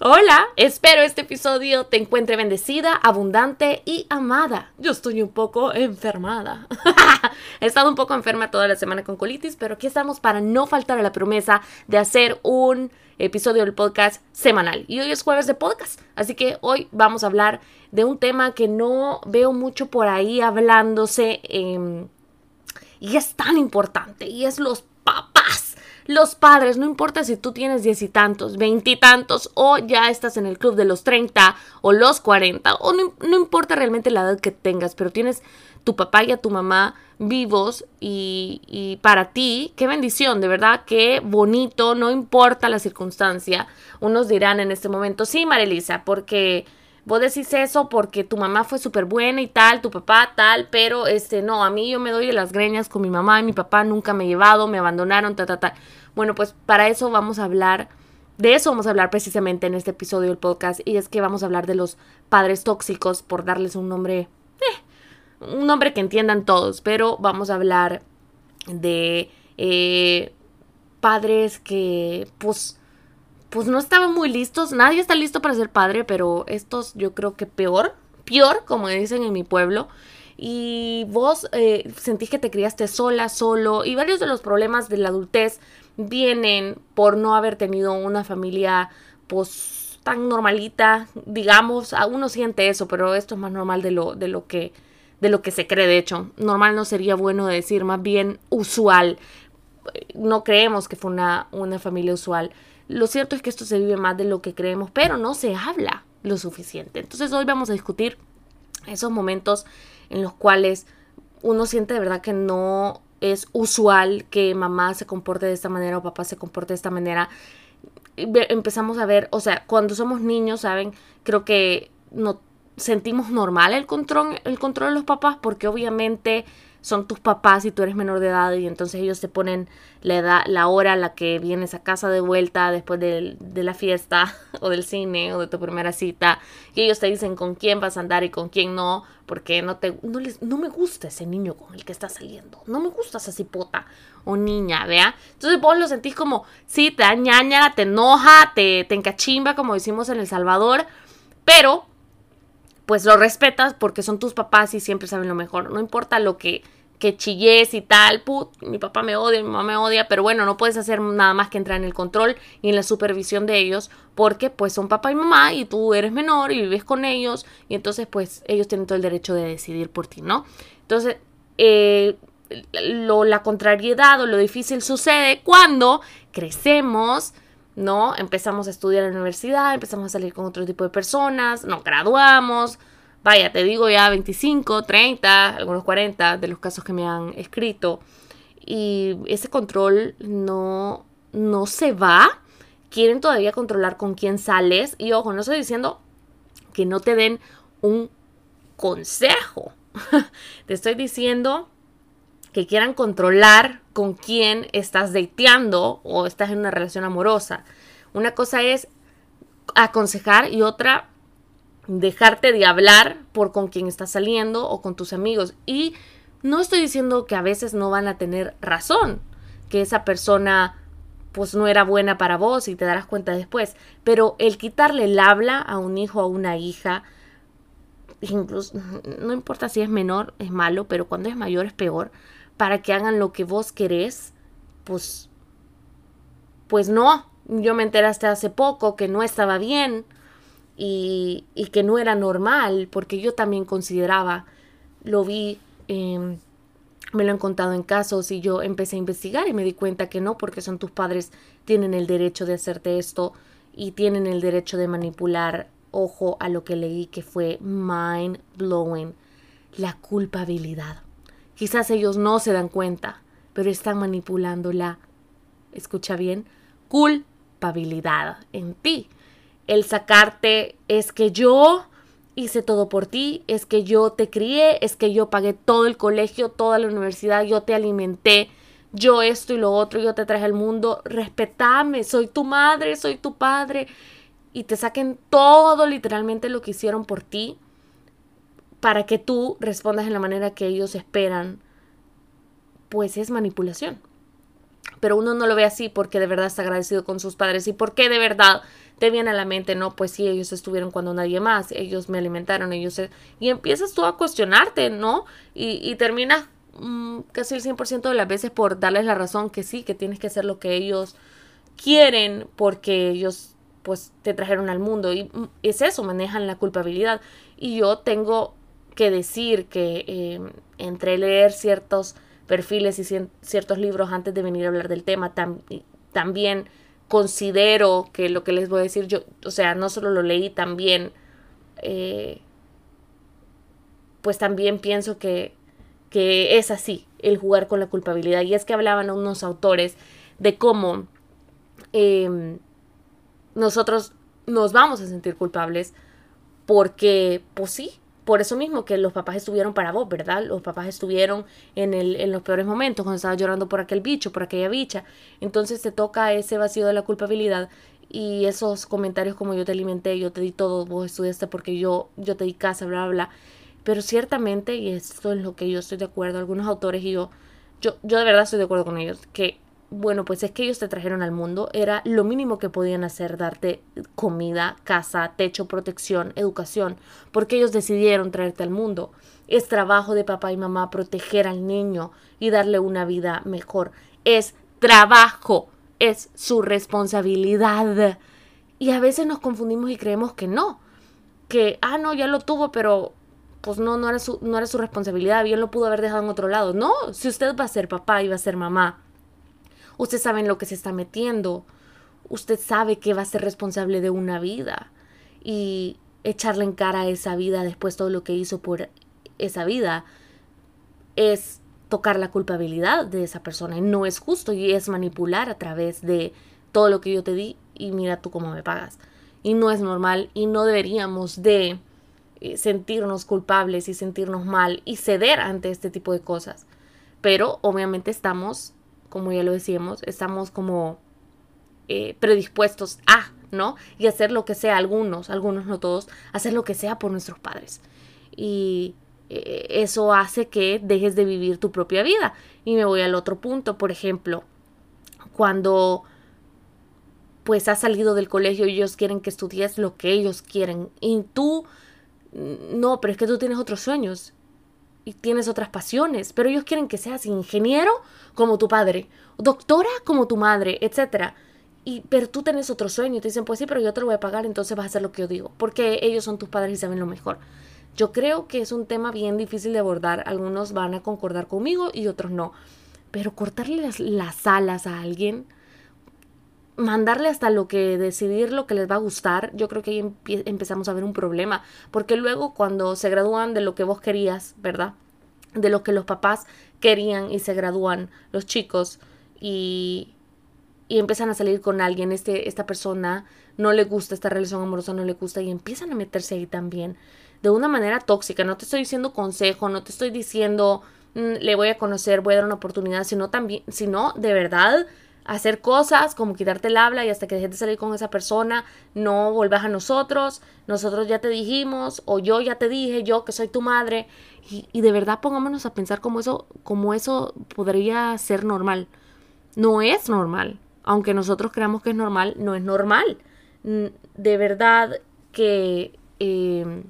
Hola, espero este episodio te encuentre bendecida, abundante y amada. Yo estoy un poco enfermada. He estado un poco enferma toda la semana con colitis, pero aquí estamos para no faltar a la promesa de hacer un episodio del podcast semanal. Y hoy es jueves de podcast, así que hoy vamos a hablar de un tema que no veo mucho por ahí hablándose em, y es tan importante y es los papás los padres, no importa si tú tienes diez y tantos, veintitantos o ya estás en el club de los treinta o los cuarenta o no, no, importa realmente la edad que tengas, pero tienes tu papá y a tu mamá vivos y, y para ti, qué bendición, de verdad, qué bonito, no importa la circunstancia. Unos dirán en este momento, sí, Marilisa, porque vos decís eso porque tu mamá fue súper buena y tal, tu papá tal, pero este, no, a mí yo me doy de las greñas con mi mamá y mi papá nunca me ha llevado, me abandonaron, ta, ta, ta. Bueno, pues para eso vamos a hablar, de eso vamos a hablar precisamente en este episodio del podcast, y es que vamos a hablar de los padres tóxicos, por darles un nombre, eh, un nombre que entiendan todos, pero vamos a hablar de eh, padres que, pues, pues no estaban muy listos, nadie está listo para ser padre, pero estos yo creo que peor, peor, como dicen en mi pueblo, y vos eh, sentís que te criaste sola, solo, y varios de los problemas de la adultez vienen por no haber tenido una familia pues tan normalita, digamos, a uno siente eso, pero esto es más normal de lo, de lo que de lo que se cree, de hecho. Normal no sería bueno decir, más bien usual. No creemos que fue una, una familia usual. Lo cierto es que esto se vive más de lo que creemos, pero no se habla lo suficiente. Entonces hoy vamos a discutir esos momentos en los cuales uno siente de verdad que no es usual que mamá se comporte de esta manera o papá se comporte de esta manera. Empezamos a ver, o sea, cuando somos niños, ¿saben? Creo que no sentimos normal el control, el control de los papás porque obviamente son tus papás y tú eres menor de edad y entonces ellos te ponen la, edad, la hora a la que vienes a casa de vuelta después de, la fiesta o del cine o de tu primera cita. Y ellos te dicen con quién vas a andar y con quién no porque no te no, les, no me gusta ese niño con el que estás saliendo. No me gusta esa cipota o niña vea entonces vos lo sentís como sí te da ñaña te enoja te, te encachimba como decimos en El Salvador pero pues lo respetas porque son tus papás y siempre saben lo mejor. No importa lo que, que chilles y tal, put, mi papá me odia, mi mamá me odia, pero bueno, no puedes hacer nada más que entrar en el control y en la supervisión de ellos porque pues son papá y mamá y tú eres menor y vives con ellos y entonces pues ellos tienen todo el derecho de decidir por ti, ¿no? Entonces, eh, lo, la contrariedad o lo difícil sucede cuando crecemos, ¿no? Empezamos a estudiar en la universidad, empezamos a salir con otro tipo de personas, nos graduamos, vaya, te digo ya 25, 30, algunos 40 de los casos que me han escrito. Y ese control no, no se va. Quieren todavía controlar con quién sales. Y ojo, no estoy diciendo que no te den un consejo. te estoy diciendo que quieran controlar con quién estás dateando o estás en una relación amorosa. Una cosa es aconsejar y otra dejarte de hablar por con quién estás saliendo o con tus amigos. Y no estoy diciendo que a veces no van a tener razón, que esa persona pues no era buena para vos y te darás cuenta después, pero el quitarle el habla a un hijo o a una hija, incluso no importa si es menor, es malo, pero cuando es mayor es peor, para que hagan lo que vos querés, pues, pues no. Yo me enteraste hace poco que no estaba bien y, que no era normal, porque yo también consideraba, lo vi, eh, me lo han contado en casos y yo empecé a investigar y me di cuenta que no, porque son tus padres, tienen el derecho de hacerte esto y tienen el derecho de manipular. Ojo a lo que leí que fue mind blowing, la culpabilidad. Quizás ellos no se dan cuenta, pero están manipulando la, escucha bien, culpabilidad en ti. El sacarte es que yo hice todo por ti, es que yo te crié, es que yo pagué todo el colegio, toda la universidad, yo te alimenté, yo esto y lo otro, yo te traje al mundo, respetame, soy tu madre, soy tu padre, y te saquen todo literalmente lo que hicieron por ti para que tú respondas en la manera que ellos esperan, pues es manipulación. Pero uno no lo ve así porque de verdad está agradecido con sus padres y porque de verdad te viene a la mente, no, pues sí, ellos estuvieron cuando nadie más, ellos me alimentaron, ellos... Y empiezas tú a cuestionarte, ¿no? Y, y terminas mm, casi el 100% de las veces por darles la razón que sí, que tienes que hacer lo que ellos quieren porque ellos pues te trajeron al mundo y mm, es eso, manejan la culpabilidad. Y yo tengo que decir que eh, entre leer ciertos perfiles y ciertos libros antes de venir a hablar del tema, también considero que lo que les voy a decir yo, o sea, no solo lo leí, también, eh, pues también pienso que, que es así, el jugar con la culpabilidad. Y es que hablaban unos autores de cómo em, nosotros nos vamos a sentir culpables porque, pues sí, por eso mismo que los papás estuvieron para vos, ¿verdad? Los papás estuvieron en, el, en los peores momentos, cuando estabas llorando por aquel bicho, por aquella bicha. Entonces te toca ese vacío de la culpabilidad y esos comentarios como yo te alimenté, yo te di todo, vos estudiaste porque yo, yo te di casa, bla, bla, bla. Pero ciertamente, y esto es lo que yo estoy de acuerdo, algunos autores y yo, yo, yo de verdad estoy de acuerdo con ellos, que bueno, pues es que ellos te trajeron al mundo, era lo mínimo que podían hacer, darte comida, casa, techo, protección, educación, porque ellos decidieron traerte al mundo. Es trabajo de papá y mamá proteger al niño y darle una vida mejor. Es trabajo, es su responsabilidad. Y a veces nos confundimos y creemos que no, que, ah, no, ya lo tuvo, pero pues no, no era su, no era su responsabilidad, bien lo pudo haber dejado en otro lado. No, si usted va a ser papá y va a ser mamá, Usted sabe en lo que se está metiendo. Usted sabe que va a ser responsable de una vida. Y echarle en cara a esa vida después todo lo que hizo por esa vida es tocar la culpabilidad de esa persona. Y no es justo y es manipular a través de todo lo que yo te di y mira tú cómo me pagas. Y no es normal y no deberíamos de eh, sentirnos culpables y sentirnos mal y ceder ante este tipo de cosas. Pero obviamente estamos como ya lo decíamos, estamos como eh, predispuestos a, ¿no? Y hacer lo que sea, algunos, algunos no todos, hacer lo que sea por nuestros padres. Y eh, eso hace que dejes de vivir tu propia vida. Y me voy al otro punto, por ejemplo, cuando pues has salido del colegio y ellos quieren que estudies lo que ellos quieren y tú no, pero es que tú tienes otros sueños y tienes otras pasiones, pero ellos quieren que seas ingeniero como tu padre, doctora como tu madre, etc. Y, pero tú tienes otro sueño y te dicen, pues sí, pero yo te lo voy a pagar, entonces vas a hacer lo que yo digo, porque ellos son tus padres y saben lo mejor. Yo creo que es un tema bien difícil de abordar, algunos van a concordar conmigo y otros no, pero cortarle las alas a alguien, mandarle hasta lo que decidir lo que les va a gustar, yo creo que ahí empezamos a ver un problema, porque luego cuando se gradúan de lo que vos querías, ¿verdad? De lo que los papás querían y se gradúan los chicos y, y empiezan a salir con alguien, este, esta persona no le gusta, esta relación amorosa no le gusta y empiezan a meterse ahí también de una manera tóxica. No te estoy diciendo consejo, no te estoy diciendo mm, le voy a conocer, voy a dar una oportunidad, sino también, sino de verdad hacer cosas como quitarte el habla y hasta que dejes de salir con esa persona, no vuelvas a nosotros, nosotros ya te dijimos o yo ya te dije, yo que soy tu madre y, de verdad pongámonos a pensar cómo eso, cómo eso podría ser normal. No es normal, aunque nosotros creamos que es normal, no es normal. De verdad que eh,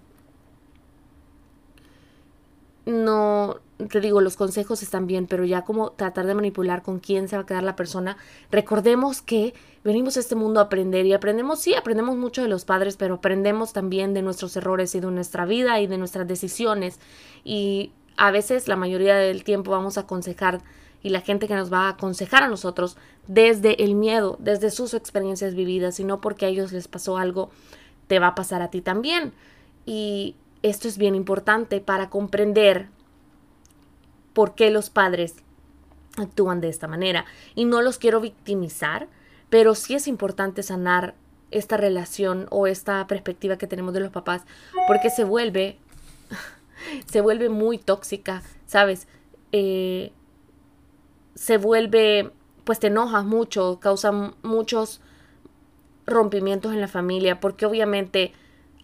no, te digo, los consejos están bien, pero ya como tratar de manipular con quién se va a quedar la persona, recordemos que venimos a este mundo a aprender y aprendemos, sí, aprendemos mucho de los padres, pero aprendemos también de nuestros errores y de nuestra vida y de nuestras decisiones. Y a veces, la mayoría del tiempo, vamos a aconsejar y la gente que nos va a aconsejar a nosotros desde el miedo, desde sus experiencias vividas, y no porque a ellos les pasó algo, te va a pasar a ti también. Y esto es bien importante para comprender por qué los padres actúan de esta manera. Y no los quiero victimizar, pero sí es importante sanar esta relación o esta perspectiva que tenemos de los papás, porque se vuelve, se vuelve muy tóxica, ¿sabes? Eh, se vuelve, pues te enojas mucho, causa muchos rompimientos en la familia, porque obviamente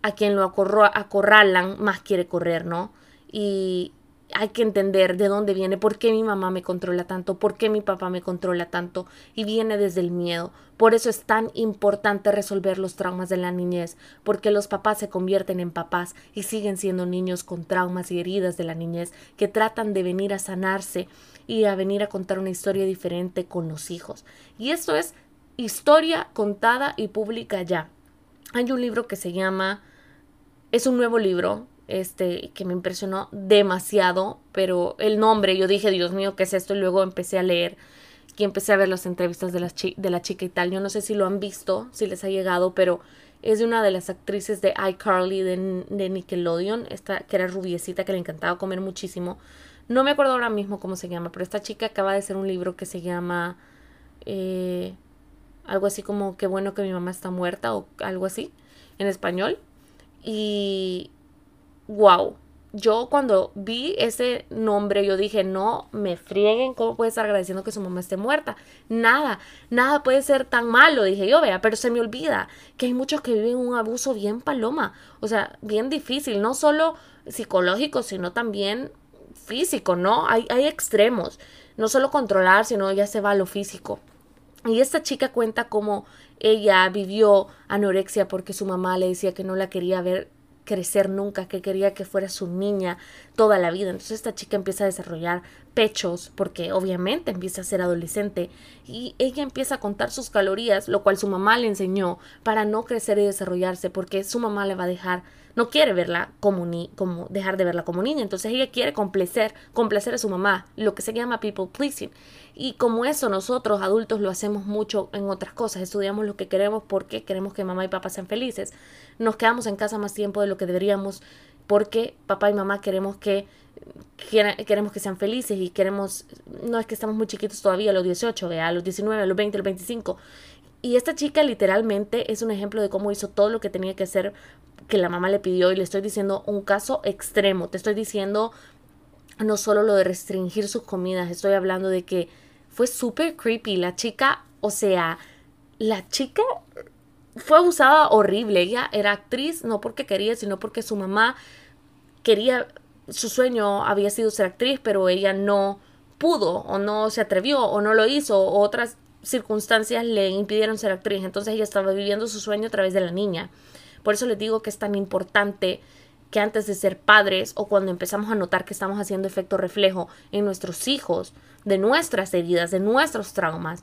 a quien lo acorralan más quiere correr, ¿no? Y, hay que entender de dónde viene, por qué mi mamá me controla tanto, por qué mi papá me controla tanto, y viene desde el miedo. Por eso es tan importante resolver los traumas de la niñez, porque los papás se convierten en papás y siguen siendo niños con traumas y heridas de la niñez que tratan de venir a sanarse y a venir a contar una historia diferente con los hijos. Y esto es historia contada y pública ya. Hay un libro que se llama, es un nuevo libro, este, que me impresionó demasiado, pero el nombre, yo dije, Dios mío, ¿qué es esto? Y luego empecé a leer y empecé a ver las entrevistas de la, de la chica y tal. Yo no sé si lo han visto, si les ha llegado, pero es de una de las actrices de iCarly de, de Nickelodeon, esta que era rubiecita, que le encantaba comer muchísimo. No me acuerdo ahora mismo cómo se llama, pero esta chica acaba de hacer un libro que se llama eh, algo así como Qué bueno que mi mamá está muerta o algo así en español. Y wow, yo cuando vi ese nombre, yo dije, no me frieguen, ¿cómo puede estar agradeciendo que su mamá esté muerta? Nada, nada puede ser tan malo, dije yo, vea, pero se me olvida que hay muchos que viven un abuso bien paloma, o sea, bien difícil, no solo psicológico, sino también físico, ¿no? Hay, hay extremos, no solo controlar, sino ya se va a lo físico. Y esta chica cuenta cómo ella vivió anorexia porque su mamá le decía que no la quería ver crecer nunca, que quería que fuera su niña toda la vida. Entonces esta chica empieza a desarrollar pechos porque obviamente empieza a ser adolescente y ella empieza a contar sus calorías, lo cual su mamá le enseñó para no crecer y desarrollarse porque su mamá le va a dejar no quiere verla como ni como dejar de verla como niña, entonces ella quiere complacer, complacer a su mamá, lo que se llama people pleasing. Y como eso nosotros adultos lo hacemos mucho en otras cosas, estudiamos lo que queremos porque queremos que mamá y papá sean felices. Nos quedamos en casa más tiempo de lo que deberíamos porque papá y mamá queremos que queremos que sean felices y queremos, no es que estamos muy chiquitos todavía, a los 18, a los 19, a los 20, a los 25. Y esta chica literalmente es un ejemplo de cómo hizo todo lo que tenía que hacer que la mamá le pidió y le estoy diciendo un caso extremo. Te estoy diciendo no solo lo de restringir sus comidas, estoy hablando de que fue súper creepy. La chica, o sea, la chica fue abusada horrible. Ella era actriz no porque quería, sino porque su mamá quería su sueño había sido ser actriz, pero ella no pudo o no se atrevió o no lo hizo o otras circunstancias le impidieron ser actriz. Entonces ella estaba viviendo su sueño a través de la niña. Por eso les digo que es tan importante que antes de ser padres o cuando empezamos a notar que estamos haciendo efecto reflejo en nuestros hijos, de nuestras heridas, de nuestros traumas,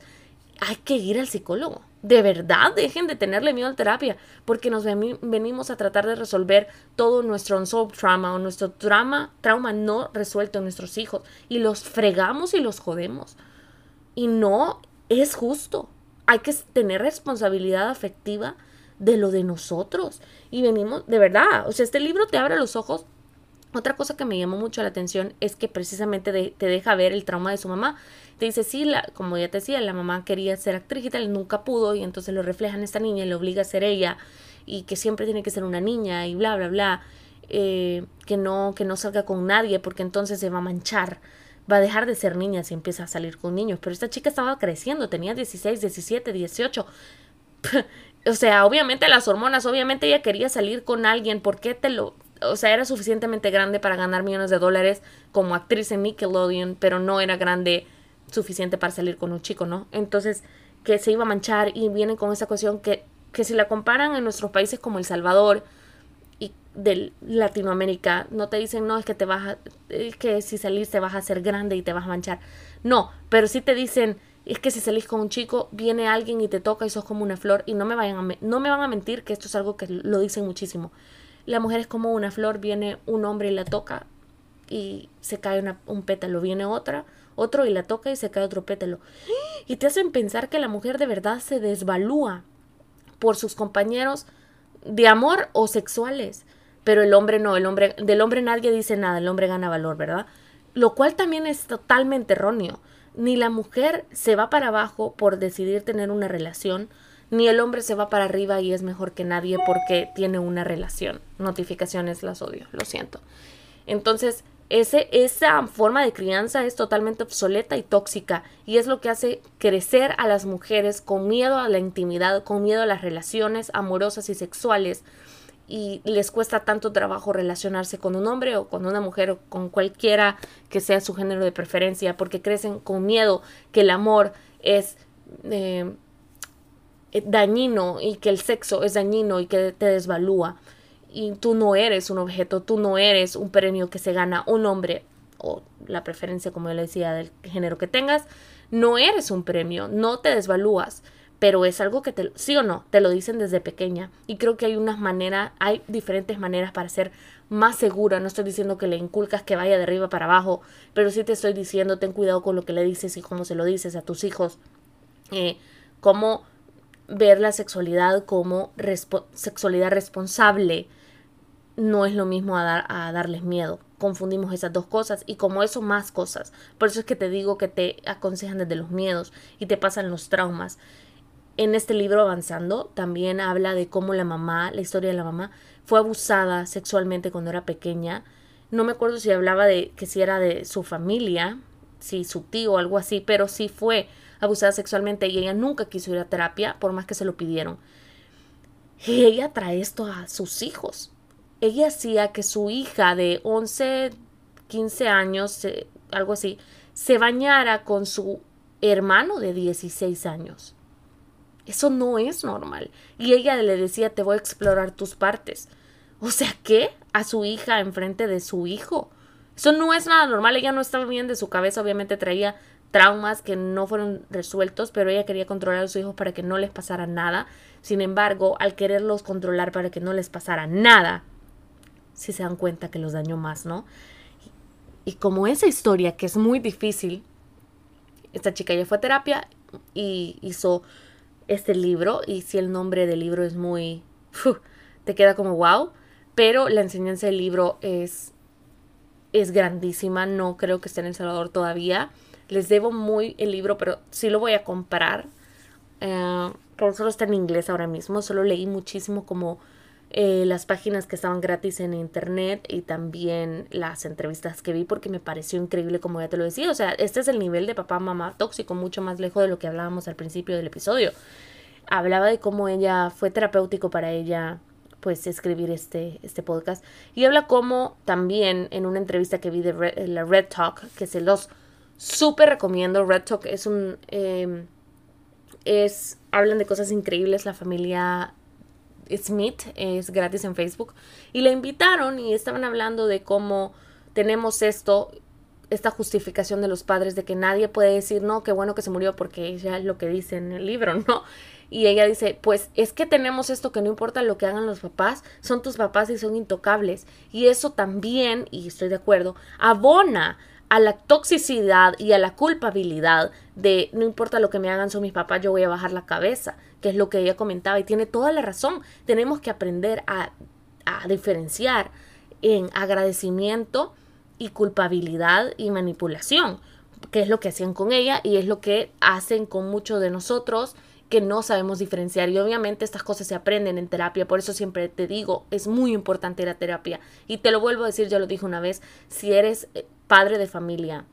hay que ir al psicólogo. De verdad, dejen de tenerle miedo a la terapia, porque nos venimos a tratar de resolver todo nuestro unsolved trauma o nuestro trauma, trauma no resuelto en nuestros hijos y los fregamos y los jodemos. Y no es justo. Hay que tener responsabilidad afectiva de lo de nosotros. Y venimos, de verdad, o sea, este libro te abre los ojos. Otra cosa que me llamó mucho la atención es que precisamente te deja ver el trauma de su mamá. Te dice, sí, la, como ya te decía, la mamá quería ser actriz y tal, nunca pudo, y entonces lo refleja en esta niña y le obliga a ser ella, y que siempre tiene que ser una niña, y bla, bla, bla. Eh, que no, que no salga con nadie, porque entonces se va a manchar va a dejar de ser niña si empieza a salir con niños. Pero esta chica estaba creciendo, tenía 16, 17, 18. O sea, obviamente las hormonas, obviamente ella quería salir con alguien, ¿por qué te lo... O sea, era suficientemente grande para ganar millones de dólares como actriz en Nickelodeon, pero no era grande suficiente para salir con un chico, ¿no? Entonces, que se iba a manchar y vienen con esa cuestión que, que si la comparan en nuestros países como El Salvador y de Latinoamérica, no te dicen, no, es que te vas a, es que si salís te vas a hacer grande y te vas a manchar. No, pero sí te dicen, es que si salís con un chico, viene alguien y te toca y sos como una flor. Y no me, vayan a no me van a mentir que esto es algo que lo dicen muchísimo. La mujer es como una flor, viene un hombre y la toca y se cae un pétalo. Viene otra, otro y la toca y se cae otro pétalo. Y te hacen pensar que la mujer de verdad se desvalúa por sus compañeros de amor o sexuales. Pero el hombre no, el hombre, del hombre nadie dice nada, el hombre gana valor, ¿verdad? Lo cual también es totalmente erróneo ni la mujer se va para abajo por decidir tener una relación, ni el hombre se va para arriba y es mejor que nadie porque tiene una relación. Notificaciones las odio, lo siento. Entonces, ese, esa forma de crianza es totalmente obsoleta y tóxica y es lo que hace crecer a las mujeres con miedo a la intimidad, con miedo a las relaciones amorosas y sexuales y les cuesta tanto trabajo relacionarse con un hombre o con una mujer o con cualquiera que sea su género de preferencia porque crecen con miedo que el amor es eh, dañino y que el sexo es dañino y que te desvalúa. Y tú no eres un objeto, tú no eres un premio que se gana un hombre o la preferencia, como yo le decía, del género que tengas, no eres un premio, no te desvalúas, pero es algo que te, sí o no, te lo dicen desde pequeña y creo que hay unas maneras, hay diferentes maneras para ser más segura, no estoy diciendo que le inculcas que vaya de arriba para abajo, pero sí te estoy diciendo, ten cuidado con lo que le dices y cómo se lo dices a tus hijos, eh, cómo ver la sexualidad como sexualidad responsable, no es lo mismo a, dar, a darles miedo. Confundimos esas dos cosas y como eso más cosas. Por eso es que te digo que te aconsejan desde los miedos y te pasan los traumas. En este libro Avanzando también habla de cómo la mamá, la historia de la mamá, fue abusada sexualmente cuando era pequeña. No me acuerdo si hablaba de que si era de su familia, si su tío o algo así, pero sí fue abusada sexualmente y ella nunca quiso ir a terapia por más que se lo pidieron. Y ella trae esto a sus hijos ella hacía que su hija de 11, 15 años, algo así, se bañara con su hermano de 16 años. Eso no es normal. Y ella le decía, te voy a explorar tus partes. O sea, ¿qué? A su hija enfrente de su hijo. Eso no es nada normal. Ella no estaba bien de su cabeza. Obviamente traía traumas que no fueron resueltos, pero ella quería controlar a sus hijos para que no les pasara nada. Sin embargo, al quererlos controlar para que no les pasara nada, si se dan cuenta que los dañó más, ¿no? Y como esa historia, que es muy difícil, esta chica ya fue a terapia y hizo este libro, y si el nombre del libro es muy... te queda como wow, pero la enseñanza del libro es, es grandísima, no creo que esté en El Salvador todavía. Les debo muy el libro, pero sí lo voy a comprar. Eh, solo está en inglés ahora mismo, solo leí muchísimo como eh, las páginas que estaban gratis en internet y también las entrevistas que vi porque me pareció increíble como ya te lo decía. O sea, este es el nivel de papá, mamá tóxico, mucho más lejos de lo que hablábamos al principio del episodio. Hablaba de cómo ella fue terapéutico para ella pues escribir este, este podcast y habla como también en una entrevista que vi de la Red Talk que se los súper recomiendo Red Talk es un em, es hablan de cosas increíbles la familia Smith, es gratis en Facebook, y le invitaron y estaban hablando de cómo tenemos esto, esta justificación de los padres de que nadie puede decir, no, qué bueno que se murió porque ya es lo que dice en el libro, ¿no? Y ella dice, pues es que tenemos esto que no importa lo que hagan los papás, son tus papás y son intocables. Y eso también, y estoy de acuerdo, abona a la toxicidad y a la culpabilidad de no importa lo que me hagan son mis papás, yo voy a bajar la cabeza, que es lo que ella comentaba y tiene toda la razón. Tenemos que aprender a, a diferenciar en agradecimiento y culpabilidad y manipulación, que es lo que hacían con ella y es lo que hacen con muchos de nosotros que no sabemos diferenciar y obviamente estas cosas se aprenden en terapia, por eso siempre te digo, es muy importante la terapia y te lo vuelvo a decir, ya lo dije una vez, si eres eh, padre de familia.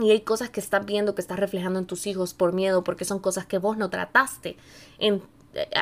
Y hay cosas que estás viendo que estás reflejando en tus hijos por miedo, porque son cosas que vos no trataste en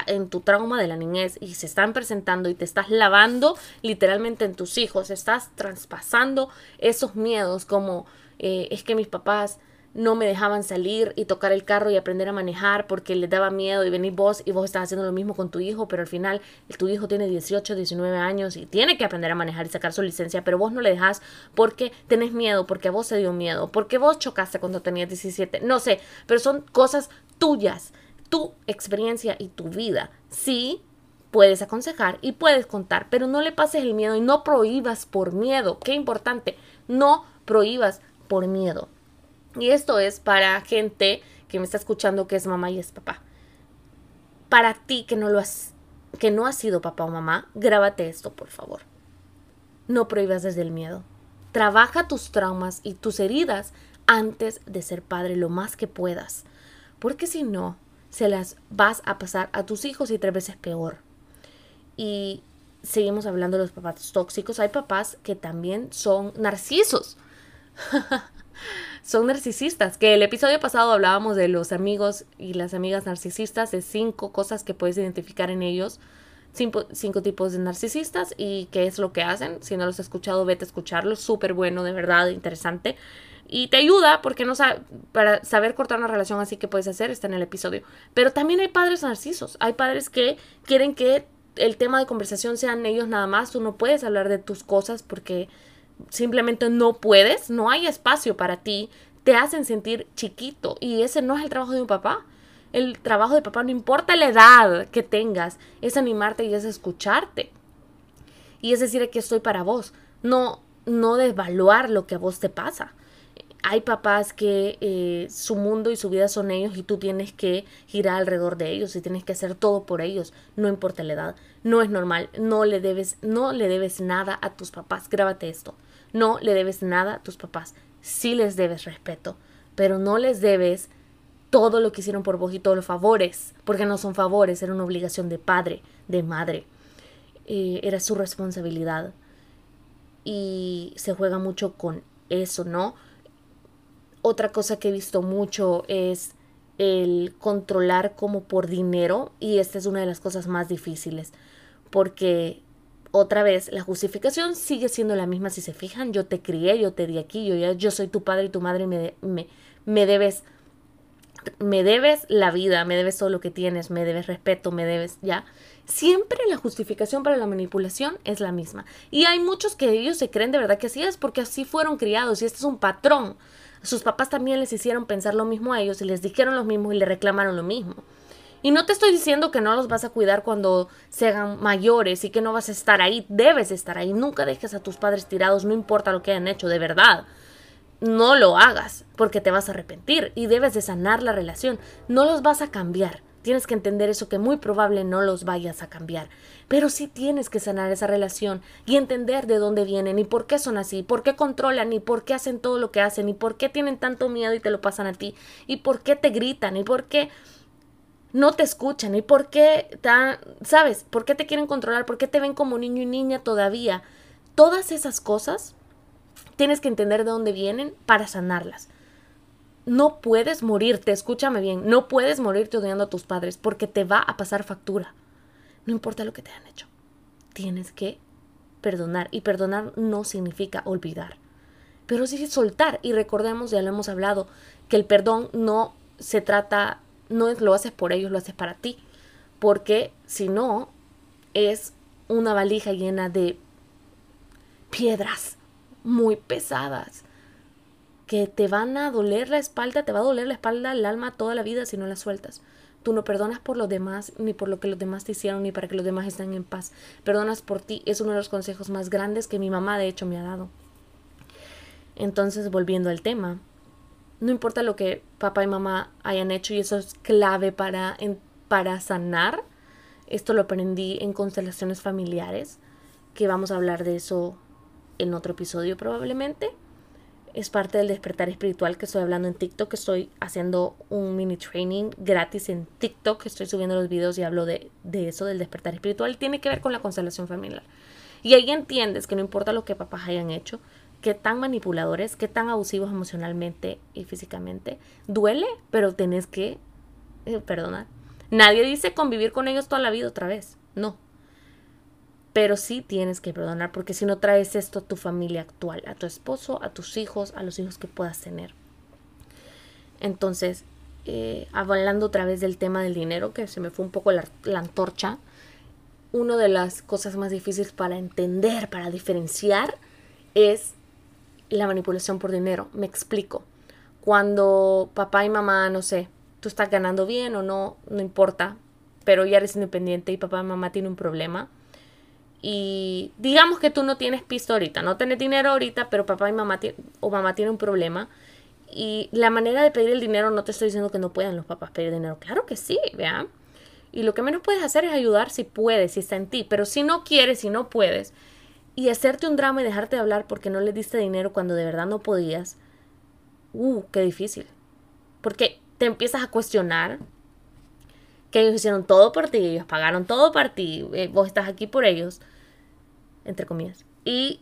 en tu trauma de la niñez y se están presentando y te estás lavando literalmente en tus hijos, estás traspasando esos miedos como eh, es que mis papás no me dejaban salir y tocar el carro y aprender a manejar porque les daba miedo y venir vos y vos estás haciendo lo mismo con tu hijo, pero al final tu hijo tiene 18, 19 años y tiene que aprender a manejar y sacar su licencia, pero vos no le dejas porque tenés miedo, porque a vos se dio miedo, porque vos chocaste cuando tenías 17, no sé, pero son cosas tuyas, tu experiencia y tu vida. Sí, puedes aconsejar y puedes contar, pero no le pases el miedo y no prohíbas por miedo, qué importante, no prohíbas por miedo. Y esto es para gente que me está escuchando que es mamá y es papá. Para ti que no lo has que no has sido papá o mamá, grábate esto, por favor. No prohíbas desde el miedo. Trabaja tus traumas y tus heridas antes de ser padre lo más que puedas, porque si no, se las vas a pasar a tus hijos y tres veces peor. Y seguimos hablando de los papás tóxicos. Hay papás que también son narcisos. son narcisistas. Que el episodio pasado hablábamos de los amigos y las amigas narcisistas, de cinco cosas que puedes identificar en ellos. cinco, tipos de narcisistas y qué es lo que hacen. Si no los has escuchado, vete a escucharlos. Súper bueno, de verdad, interesante. Y te ayuda porque no sabe, para saber cortar una relación así que puedes hacer, está en el episodio. Pero también hay padres narcisos. Hay padres que quieren que el tema de conversación sean ellos nada más. Tú no puedes hablar de tus cosas porque simplemente no puedes. No hay espacio para ti. Te hacen sentir chiquito. Y ese no es el trabajo de un papá. El trabajo de papá, no importa la edad que tengas, es animarte y es escucharte. Y es decir, aquí estoy para vos. No, no devaluar lo que a vos te pasa hay papás que eh, su mundo y su vida son ellos y tú tienes que girar alrededor de ellos y tienes que hacer todo por ellos, no importa la edad. No es normal, no le debes, no le debes nada a tus papás. Grábate esto. No le debes nada a tus papás. Sí les debes respeto, pero no les debes todo lo que hicieron por vos y todos los favores, porque no son favores, era una obligación de padre, de madre. Eh, era su responsabilidad. Y se juega mucho con eso, ¿no? Otra cosa que he visto mucho es el controlar como por dinero y esta es una de las cosas más difíciles porque otra vez la justificación sigue siendo la misma si se fijan yo te crié yo te di aquí yo ya yo soy tu padre y tu madre me, me, me debes me debes la vida me debes todo lo que tienes me debes respeto me debes ya. Siempre la justificación para la manipulación es la misma. Y hay muchos que ellos se creen de verdad que así es porque así fueron criados y este es un patrón. Sus papás también les hicieron pensar lo mismo a ellos y les dijeron lo mismo y le reclamaron lo mismo. Y no te estoy diciendo que no los vas a cuidar cuando se hagan mayores y que no vas a estar ahí, debes estar ahí. Nunca dejes a tus padres tirados, no importa lo que hayan hecho, de verdad. No lo hagas porque te vas a arrepentir y debes de sanar la relación. No los vas a cambiar. Tienes que entender eso que muy probable no los vayas a cambiar. Pero sí tienes que sanar esa relación y entender de dónde vienen y por qué son así, por qué controlan y por qué hacen todo lo que hacen y por qué tienen tanto miedo y te lo pasan a ti y por qué te gritan y por qué no te escuchan y por qué, ¿sabes? ¿Por qué te quieren controlar? ¿Por qué te ven como niño y niña todavía? Todas esas cosas tienes que entender de dónde vienen para sanarlas no puedes morirte, escúchame bien, no puedes morirte odiando a tus padres porque te va a pasar factura. No importa lo que te han hecho. Tienes que perdonar y perdonar no significa olvidar. Pero sí soltar y recordemos, ya lo hemos hablado, que el perdón no se trata, no lo haces por ellos, lo haces para ti. Porque si no, es una valija llena de piedras muy pesadas que te van a doler la espalda, te va a doler la espalda, el alma toda la vida si no la sueltas. Tú no perdonas por los demás, ni por lo que los demás te hicieron, ni para que los demás estén en paz. Perdonas por ti. Es uno de los consejos más grandes que mi mamá, de hecho, me ha dado. Entonces, volviendo al tema, no importa lo que papá y mamá hayan hecho, y eso es clave para, para sanar. Esto lo aprendí en constelaciones familiares, que vamos a hablar de eso en otro episodio probablemente es parte del despertar espiritual que estoy hablando en TikTok, que estoy haciendo un mini training gratis en TikTok, que estoy subiendo los videos y hablo de, de eso, del despertar espiritual, tiene que ver con la constelación familiar. Y ahí entiendes que no importa lo que papás hayan hecho, qué tan manipuladores, qué tan abusivos emocionalmente y físicamente, duele, pero tenés que eh, perdonar. Nadie dice convivir con ellos toda la vida otra vez, no, pero sí tienes que perdonar porque si no traes esto a tu familia actual, a tu esposo, a tus hijos, a los hijos que puedas tener. Entonces, eh, hablando otra vez del tema del dinero, que se me fue un poco la, la antorcha, una de las cosas más difíciles para entender, para diferenciar, es la manipulación por dinero. Me explico. Cuando papá y mamá, no sé, tú estás ganando bien o no, no importa, pero ya eres independiente y papá y mamá tienen un problema, y digamos que tú no tienes pisto ahorita, no tienes dinero ahorita, pero papá y mamá o mamá tienen un problema. Y la manera de pedir el dinero, no te estoy diciendo que no puedan los papás pedir dinero. Claro que sí, vean. Y lo que menos puedes hacer es ayudar si puedes, si está en ti. Pero si no quieres, si no puedes, y hacerte un drama y dejarte de hablar porque no le diste dinero cuando de verdad no podías, uh, qué difícil. Porque te empiezas a cuestionar que ellos hicieron todo por ti, ellos pagaron todo por ti, eh, vos estás aquí por ellos, entre comillas. Y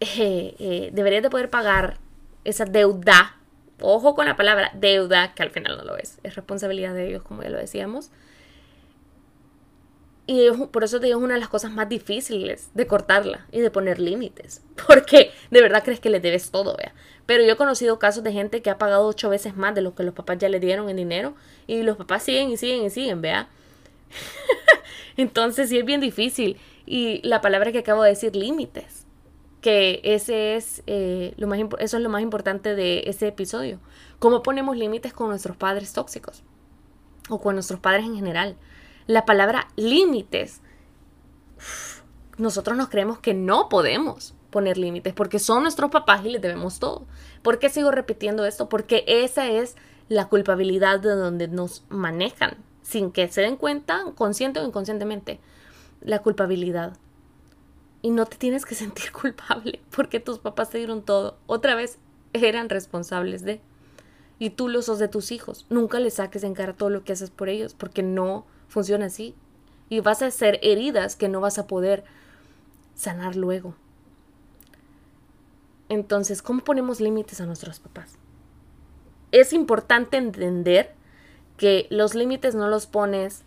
eh, eh, deberías de poder pagar esa deuda, ojo con la palabra deuda, que al final no lo es, es responsabilidad de ellos, como ya lo decíamos. Y por eso te digo, es una de las cosas más difíciles de cortarla y de poner límites. Porque de verdad crees que le debes todo, vea. Pero yo he conocido casos de gente que ha pagado ocho veces más de lo que los papás ya le dieron en dinero. Y los papás siguen y siguen y siguen, vea. Entonces sí es bien difícil. Y la palabra que acabo de decir, límites. Que ese es, eh, lo más eso es lo más importante de ese episodio. ¿Cómo ponemos límites con nuestros padres tóxicos? O con nuestros padres en general la palabra límites. Nosotros nos creemos que no podemos poner límites porque son nuestros papás y les debemos todo. ¿Por qué sigo repitiendo esto? Porque esa es la culpabilidad de donde nos manejan sin que se den cuenta, consciente o inconscientemente, la culpabilidad. Y no te tienes que sentir culpable porque tus papás te dieron todo. Otra vez eran responsables de. Y tú lo sos de tus hijos. Nunca les saques en cara todo lo que haces por ellos porque no funciona así. Y vas a hacer heridas que no vas a poder sanar luego. Entonces, ¿cómo ponemos límites a nuestros papás? Es importante entender que los límites no los pones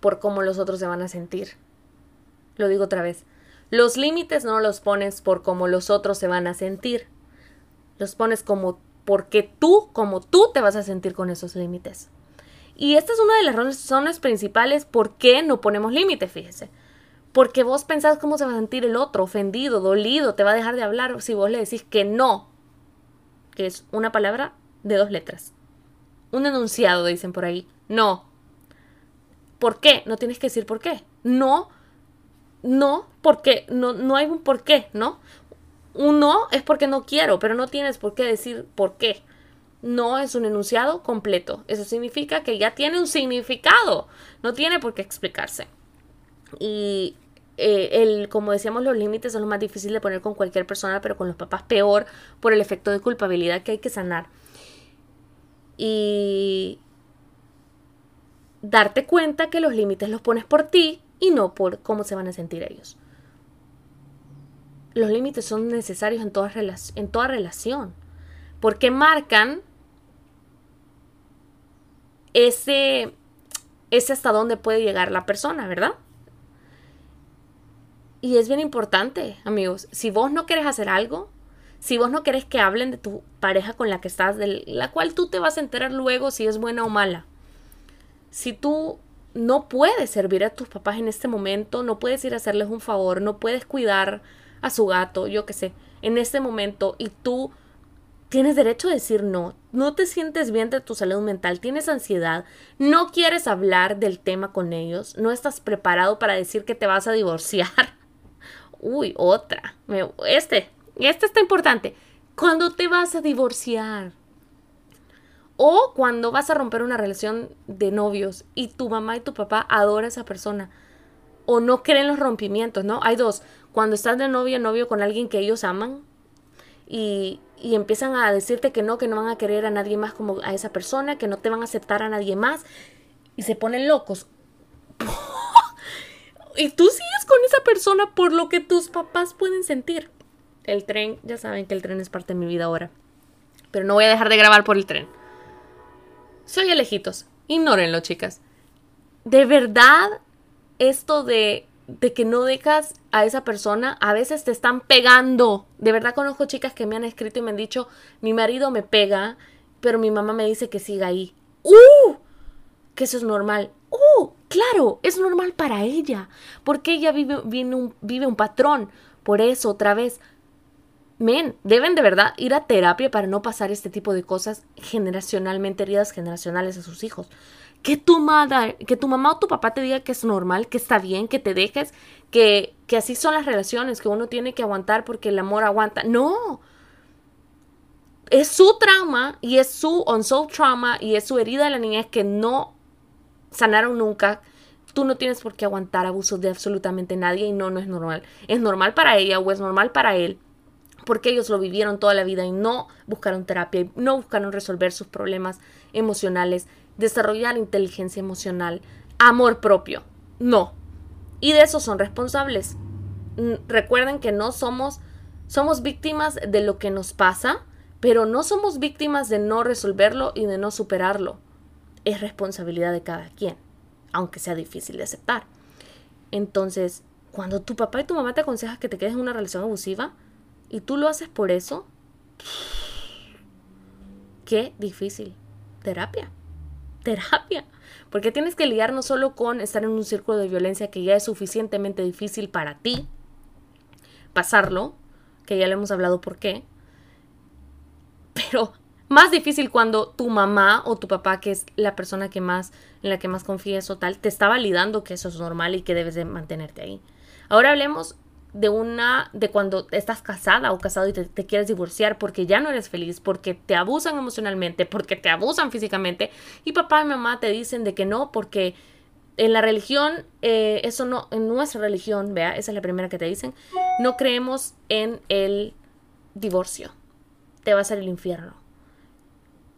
por cómo los otros se van a sentir. Lo digo otra vez. Los límites no los pones por cómo los otros se van a sentir. Los pones como porque tú, como tú te vas a sentir con esos límites. Y esta es una de las razones principales por qué no ponemos límites, fíjese. Porque vos pensás cómo se va a sentir el otro, ofendido, dolido, te va a dejar de hablar si vos le decís que no, que es una palabra de dos letras. Un enunciado, dicen por ahí. No. ¿Por qué? No tienes que decir por qué. No, no, porque no, no hay un por qué, ¿no? Un no es porque no quiero, pero no tienes por qué decir por qué no es un enunciado completo. Eso significa que ya tiene un significado, no tiene por qué explicarse. Y eh, el, como decíamos, los límites son lo más difícil de poner con cualquier persona, pero con los papás peor por el efecto de culpabilidad que hay que sanar. Y darte cuenta que los límites los pones por ti y no por cómo se van a sentir ellos. Los límites son necesarios en toda, en toda relación, porque marcan ese, ese hasta dónde puede llegar la persona, ¿verdad? Y es bien importante, amigos, si vos no quieres hacer algo, si vos no querés que hablen de tu pareja con la que estás, de la cual tú te vas a enterar luego si es buena o mala, si tú no puedes servir a tus papás en este momento, no puedes ir a hacerles un favor, no puedes cuidar a su gato, yo qué sé, en este momento y tú tienes derecho a decir no. No te sientes bien de tu salud mental, tienes ansiedad, no quieres hablar del tema con ellos, no estás preparado para decir que te vas a divorciar. Uy, otra. Este, este está importante. Cuando te vas a divorciar. O cuando vas a romper una relación de novios y tu mamá y tu papá adoran a esa persona. O no creen los rompimientos, ¿no? Hay dos. Cuando estás de novio novio con alguien que ellos aman y, y empiezan a decirte que no, que no van a querer a nadie más como a esa persona, que no te van a aceptar a nadie más y se ponen locos. y tú sigues con esa persona por lo que tus papás pueden sentir. El tren, ya saben que el tren es parte de mi vida ahora. Pero no voy a dejar de grabar por el tren. Soy lejitos. Ignórenlo, chicas. De verdad, esto de de que no dejas a esa persona, a veces te están pegando. De verdad conozco chicas que me han escrito y me han dicho, mi marido me pega, pero mi mamá me dice que siga ahí. ¡Uh! Que eso es normal. ¡Uh! Claro, es normal para ella, porque ella vive, un, vive un patrón. Por eso, otra vez, men, deben de verdad ir a terapia para no pasar este tipo de cosas generacionalmente, heridas generacionales a sus hijos que tu madre, que tu mamá o tu papá te diga que es normal, que está bien, que te dejes, que, que así son las relaciones, que uno tiene que aguantar porque el amor aguanta. No. Es su trauma y es su unsolved trauma y es su herida de la niñez que no sanaron nunca. Tú no tienes por qué aguantar abusos de absolutamente nadie y no, no es normal. Es normal para ella o es normal para él porque ellos lo vivieron toda la vida y no buscaron terapia y no buscaron resolver sus problemas emocionales desarrollar inteligencia emocional, amor propio. No. Y de eso son responsables. Recuerden que no somos, somos víctimas de lo que nos pasa, pero no somos víctimas de no resolverlo y de no superarlo. Es responsabilidad de cada quien. aunque sea difícil de aceptar. Entonces, cuando tu papá y tu mamá te aconsejan que te quedes en una relación abusiva y tú lo haces por eso, qué difícil. Terapia. Terapia. Porque tienes que lidiar no solo con estar en un círculo de violencia que ya es suficientemente difícil para ti pasarlo, que ya le hemos hablado por qué, pero más difícil cuando tu mamá o tu papá, que es la persona que más, en la que más confías o tal, te está validando que eso es normal y que debes de mantenerte ahí. Ahora hablemos de una, de cuando estás casada o casado y te, quieres divorciar porque ya no eres feliz, porque te abusan emocionalmente, porque te abusan físicamente y papá y mamá te dicen de que no porque en la religión, eh, eso no, en nuestra religión, vea, esa es la primera que te dicen, no creemos en el divorcio, te vas al infierno.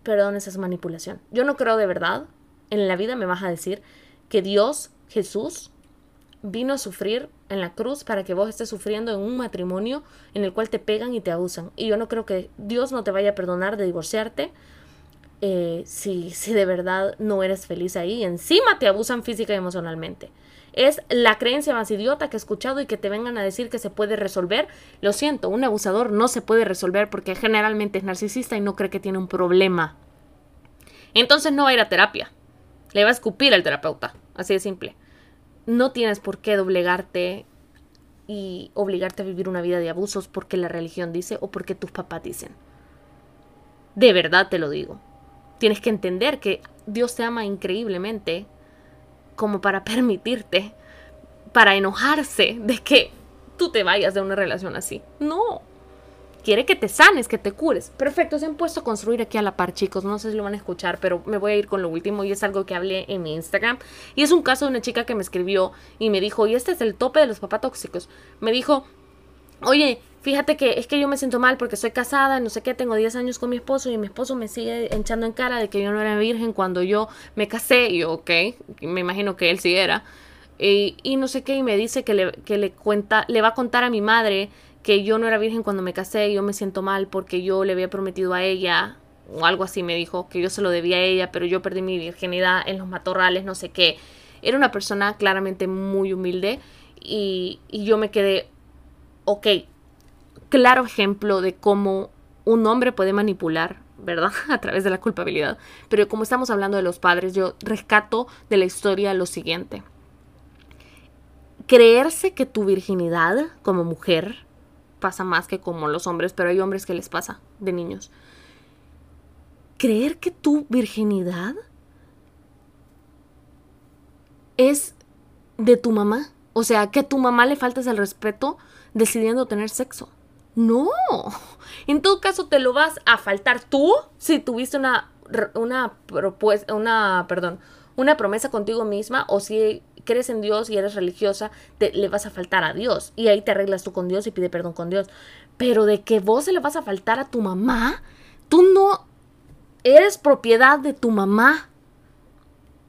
Perdón, esa es manipulación. Yo no creo de verdad, en la vida me vas a decir que Dios, Jesús, vino a sufrir en la cruz para que vos estés sufriendo en un matrimonio en el cual te pegan y te abusan. Y yo no creo que Dios no te vaya a perdonar de divorciarte eh, si, si de verdad no eres feliz ahí. Encima te abusan física y emocionalmente. Es la creencia más idiota que he escuchado y que te vengan a decir que se puede resolver. Lo siento, un abusador no se puede resolver porque generalmente es narcisista y no cree que tiene un problema. Entonces no va a ir a terapia. Le va a escupir al terapeuta. Así de simple no tienes por qué doblegarte y obligarte a vivir una vida de abusos porque la religión dice o porque tus papás dicen. De verdad te lo digo. Tienes que entender que Dios te ama increíblemente como para permitirte, para enojarse de que tú te vayas de una relación así. No, quiere que te sanes, que te cures. Perfecto, se han puesto a construir aquí a la par, chicos. No sé si lo van a escuchar, pero me voy a ir con lo último y es algo que hablé en mi Instagram. Y es un caso de una chica que me escribió y me dijo, y este es el tope de los papás tóxicos. Me dijo, oye, fíjate que es que yo me siento mal porque soy casada, no sé qué, tengo 10 años con mi esposo y mi esposo me sigue echando en cara de que yo no era virgen cuando yo me casé. Y yo, ok, me imagino que él sí era. Y, y no sé qué, y me dice que le, que le cuenta, le va a contar a mi madre que yo no era virgen cuando me casé, yo me siento mal porque yo le había prometido a ella, o algo así me dijo, que yo se lo debía a ella, pero yo perdí mi virginidad en los matorrales, no sé qué. Era una persona claramente muy humilde y, y yo me quedé, ok, claro ejemplo de cómo un hombre puede manipular, ¿verdad? A través de la culpabilidad. Pero como estamos hablando de los padres, yo rescato de la historia lo siguiente. Creerse que tu virginidad como mujer pasa más que como los hombres, pero hay hombres que les pasa de niños. Creer que tu virginidad es de tu mamá. O sea, que a tu mamá le faltas el respeto decidiendo tener sexo. No. En todo caso, te lo vas a faltar tú si tuviste una, una una, perdón, una promesa contigo misma o si crees en Dios y eres religiosa, te, le vas a faltar a Dios. Y ahí te arreglas tú con Dios y pide perdón con Dios. Pero de que vos se le vas a faltar a tu mamá, tú no eres propiedad de tu mamá.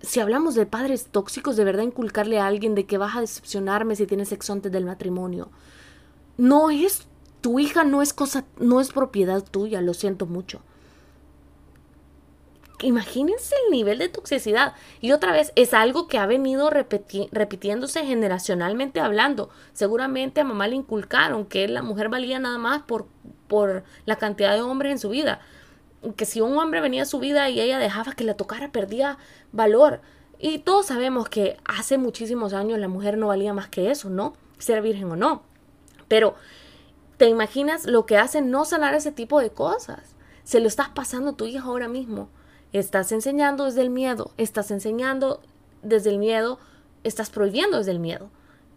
Si hablamos de padres tóxicos, de verdad inculcarle a alguien de que vas a decepcionarme si tienes sexo antes del matrimonio. No es, tu hija no es cosa, no es propiedad tuya, lo siento mucho imagínense el nivel de toxicidad. Y otra vez, es algo que ha venido repitiéndose generacionalmente hablando. Seguramente a mamá le inculcaron que la mujer valía nada más por, por la cantidad de hombres en su vida. Que si un hombre venía a su vida y ella dejaba que la tocara, perdía valor. Y todos sabemos que hace muchísimos años la mujer no valía más que eso, ¿no? Ser virgen o no. Pero, ¿te imaginas lo que hace no sanar ese tipo de cosas? Se lo estás pasando a tu hija ahora mismo Estás enseñando desde el miedo, estás enseñando desde el miedo, estás prohibiendo desde el miedo.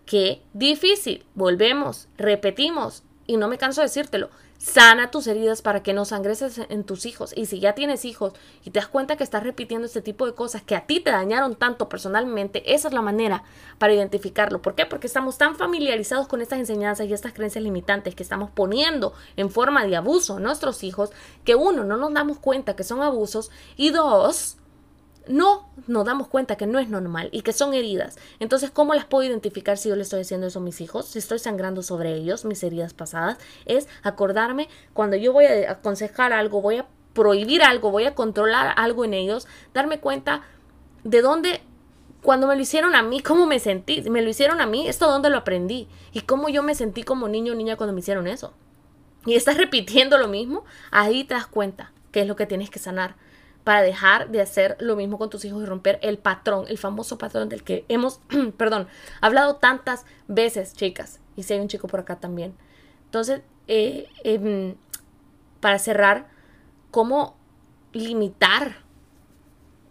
Qué difícil. Volvemos, repetimos, y no me canso de decírtelo. Sana tus heridas para que no sangreses en tus hijos. Y si ya tienes hijos y te das cuenta que estás repitiendo este tipo de cosas que a ti te dañaron tanto personalmente, esa es la manera para identificarlo. ¿Por qué? Porque estamos tan familiarizados con estas enseñanzas y estas creencias limitantes que estamos poniendo en forma de abuso a nuestros hijos, que uno, no nos damos cuenta que son abusos y dos, no nos damos cuenta que no es normal y que son heridas. Entonces, ¿cómo las puedo identificar si yo le estoy haciendo eso a mis hijos? Si estoy sangrando sobre ellos, mis heridas pasadas, es acordarme cuando yo voy a aconsejar algo, voy a prohibir algo, voy a controlar algo en ellos, darme cuenta de dónde cuando me lo hicieron a mí, ¿cómo me sentí? Me lo hicieron a mí, ¿esto dónde lo aprendí? ¿Y cómo yo me sentí como niño o niña cuando me hicieron eso? Y estás repitiendo lo mismo, ahí te das cuenta qué es lo que tienes que sanar para dejar de hacer lo mismo con tus hijos y romper el patrón, el famoso patrón del que hemos, perdón, hablado tantas veces, chicas. Y si hay un chico por acá también. Entonces, eh, em, para cerrar, ¿cómo limitar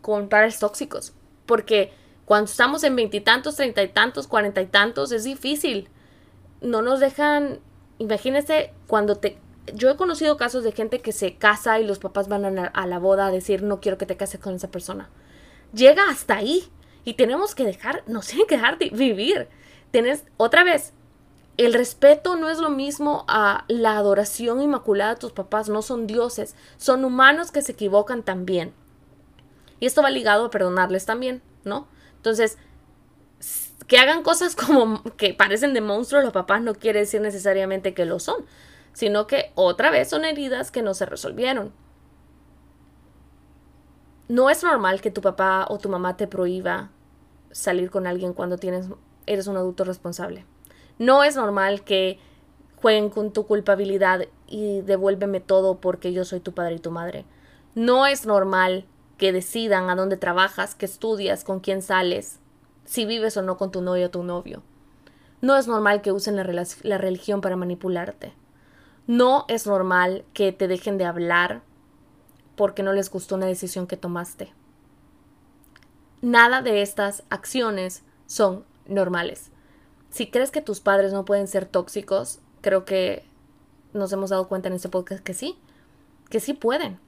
con padres tóxicos? Porque cuando estamos en veintitantos, treinta y tantos, cuarenta y tantos, es difícil. No nos dejan, imagínese cuando te... Yo he conocido casos de gente que se casa y los papás van a, la boda a decir no quiero que te cases con esa persona. Llega hasta ahí y tenemos que dejar, no tienen que dejar de vivir. Tienes, otra vez, el respeto no es lo mismo a la adoración inmaculada de tus papás, no son dioses, son humanos que se equivocan también. Y esto va ligado a perdonarles también, ¿no? Entonces, que hagan cosas como que parecen de monstruos los papás no quiere decir necesariamente que lo son, sino que otra vez son heridas que no se resolvieron. No es normal que tu papá o tu mamá te prohíba salir con alguien cuando tienes, eres un adulto responsable. No es normal que jueguen con tu culpabilidad y devuélveme todo porque yo soy tu padre y tu madre. No es normal que decidan a dónde trabajas, qué estudias, con quién sales, si vives o no con tu novio o tu novio. No es normal que usen la, la religión para manipularte. No es normal que te dejen de hablar porque no les gustó una decisión que tomaste. Nada de estas acciones son normales. Si crees que tus padres no pueden ser tóxicos, creo que nos hemos dado cuenta en este podcast que sí, que sí pueden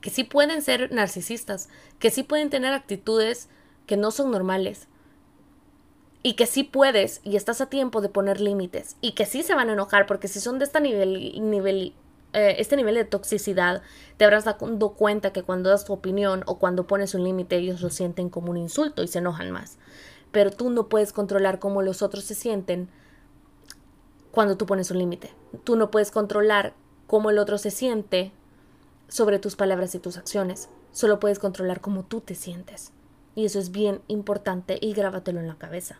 que sí pueden ser narcisistas, que sí pueden tener actitudes que no son normales. Y que sí puedes y estás a tiempo de poner límites. Y que sí se van a enojar porque si son de este nivel, nivel eh, este nivel de toxicidad, te habrás dado cuenta que cuando das tu opinión o cuando pones un límite ellos lo sienten como un insulto y se enojan más. Pero tú no puedes controlar cómo los otros se sienten cuando tú pones un límite. Tú no puedes controlar cómo el otro se siente sobre tus palabras y tus acciones. Solo puedes controlar cómo tú te sientes. Y eso es bien importante y grábatelo en la cabeza.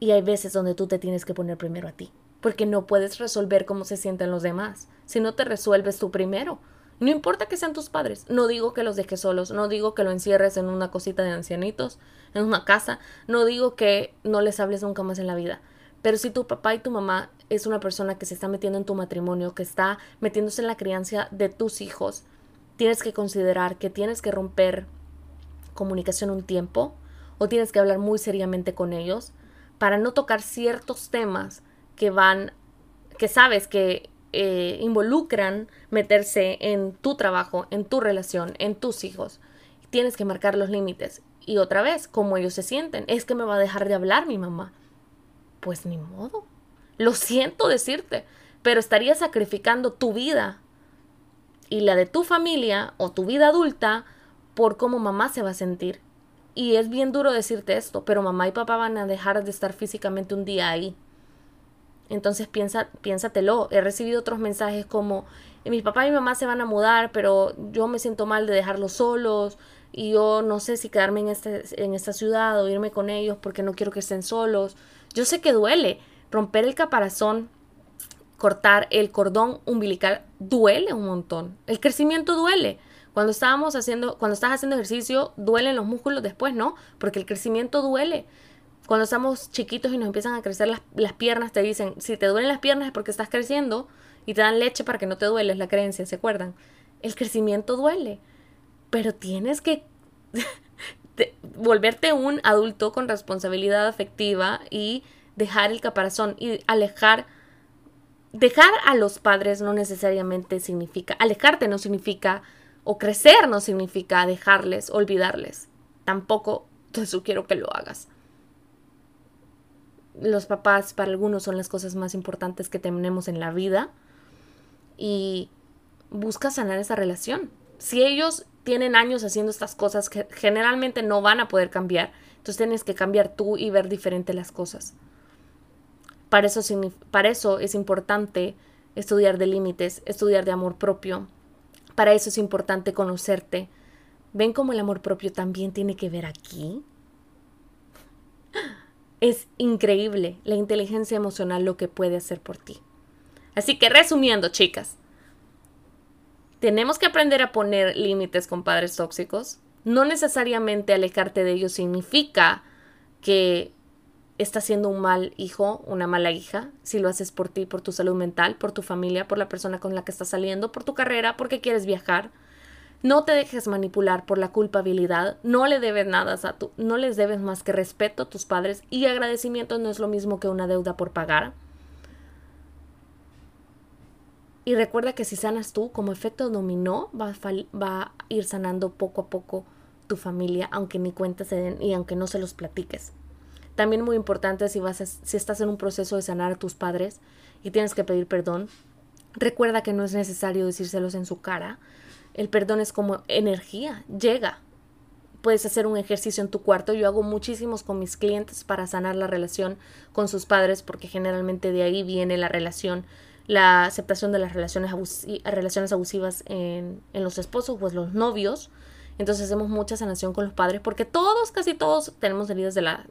Y hay veces donde tú te tienes que poner primero a ti, porque no puedes resolver cómo se sienten los demás si no te resuelves tú primero. No importa que sean tus padres, no digo que los dejes solos, no digo que lo encierres en una cosita de ancianitos, en una casa, no digo que no les hables nunca más en la vida, pero si tu papá y tu mamá es una persona que se está metiendo en tu matrimonio, que está metiéndose en la crianza de tus hijos, tienes que considerar que tienes que romper comunicación un tiempo o tienes que hablar muy seriamente con ellos para no tocar ciertos temas que van, que sabes que eh, involucran meterse en tu trabajo, en tu relación, en tus hijos. Tienes que marcar los límites. Y otra vez, cómo ellos se sienten. Es que me va a dejar de hablar mi mamá pues ni modo. Lo siento decirte, pero estarías sacrificando tu vida y la de tu familia o tu vida adulta por cómo mamá se va a sentir. Y es bien duro decirte esto, pero mamá y papá van a dejar de estar físicamente un día ahí. Entonces piensa, piénsatelo. He recibido otros mensajes como mi papá y mi mamá se van a mudar, pero yo me siento mal de dejarlos solos y yo no sé si quedarme en, este, en esta ciudad o irme con ellos porque no quiero que estén solos. Yo sé que duele. Romper el caparazón, cortar el cordón umbilical, duele un montón. El crecimiento duele. Cuando estábamos haciendo, cuando estás haciendo ejercicio, duelen los músculos después, ¿no? Porque el crecimiento duele. Cuando estamos chiquitos y nos empiezan a crecer las, las piernas, te dicen, si te duelen las piernas es porque estás creciendo y te dan leche para que no te duele, es la creencia, ¿se acuerdan? El crecimiento duele, pero tienes que volverte un adulto con responsabilidad afectiva y dejar el caparazón y alejar dejar a los padres no necesariamente significa alejarte no significa o crecer no significa dejarles olvidarles tampoco te sugiero que lo hagas los papás para algunos son las cosas más importantes que tenemos en la vida y busca sanar esa relación si ellos tienen años haciendo estas cosas que generalmente no van a poder cambiar. Entonces tienes que cambiar tú y ver diferente las cosas. Para eso, para eso es importante estudiar de límites, estudiar de amor propio. Para eso es importante conocerte. ¿Ven cómo el amor propio también tiene que ver aquí? Es increíble la inteligencia emocional lo que puede hacer por ti. Así que resumiendo, chicas, tenemos que aprender a poner límites con padres tóxicos. No necesariamente alejarte de ellos significa que estás siendo un mal hijo, una mala hija, si lo haces por ti, por tu salud mental, por tu familia, por la persona con la que estás saliendo, por tu carrera, porque quieres viajar. No te dejes manipular por la culpabilidad, no le debes nada a tu, no les debes más que respeto a tus padres y agradecimiento no es lo mismo que una deuda por pagar. Y recuerda que si sanas tú, como efecto dominó, va a, ir sanando poco a poco tu familia, aunque ni cuenta se den y aunque no se los platiques. También muy importante si, vas si estás en un proceso de sanar a tus padres y tienes que pedir perdón, recuerda que no es necesario decírselos en su cara. El perdón es como energía, llega. Puedes hacer un ejercicio en tu cuarto. Yo hago muchísimos con mis clientes para sanar la relación con sus padres porque generalmente de ahí viene la relación, la aceptación de las relaciones, relaciones abusivas en, en los esposos, pues los novios. Entonces hacemos mucha sanación con los padres porque todos, casi todos, tenemos heridas de la,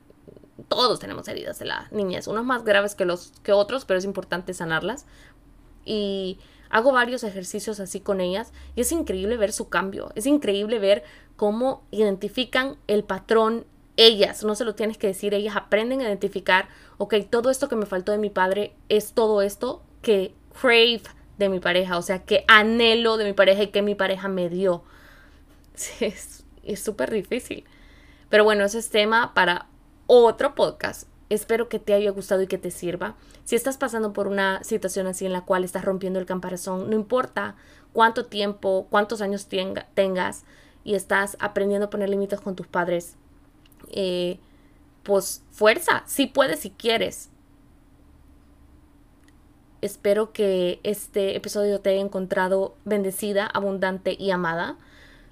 todos tenemos heridas de la niñez, unos más graves que los que otros, pero es importante sanarlas. Y hago varios ejercicios así con ellas y es increíble ver su cambio, es increíble ver cómo identifican el patrón ellas, no se lo tienes que decir, ellas aprenden a identificar, ok, todo esto que me faltó de mi padre es todo esto que crave de mi pareja, o sea, que anhelo de mi pareja y que mi pareja me dio. Es súper difícil. Pero bueno, ese es tema para otro podcast. Espero que te haya gustado y que te sirva. Si estás pasando por una situación así en la cual estás rompiendo el camparazón, no importa cuánto tiempo, cuántos años tengas y estás aprendiendo a poner límites con tus padres, eh, pues fuerza, si puedes, si quieres. Espero que este episodio te haya encontrado bendecida, abundante y amada.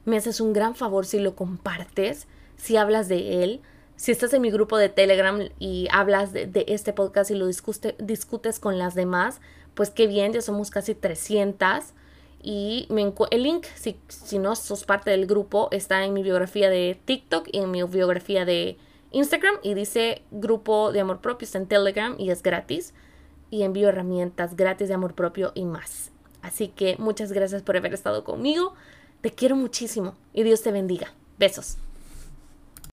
Me haces un gran favor si lo compartes, si hablas de él si estás en mi grupo de Telegram y hablas de, este podcast y lo discutes con las demás, pues qué bien, ya somos casi 300. Y el link, si, si no sos parte del grupo, está en mi biografía de TikTok y en mi biografía de Instagram. Y dice grupo de amor propio, está en Telegram y es gratis. Y envío herramientas gratis de amor propio y más. Así que muchas gracias por haber estado conmigo. Te quiero muchísimo y Dios te bendiga. Besos.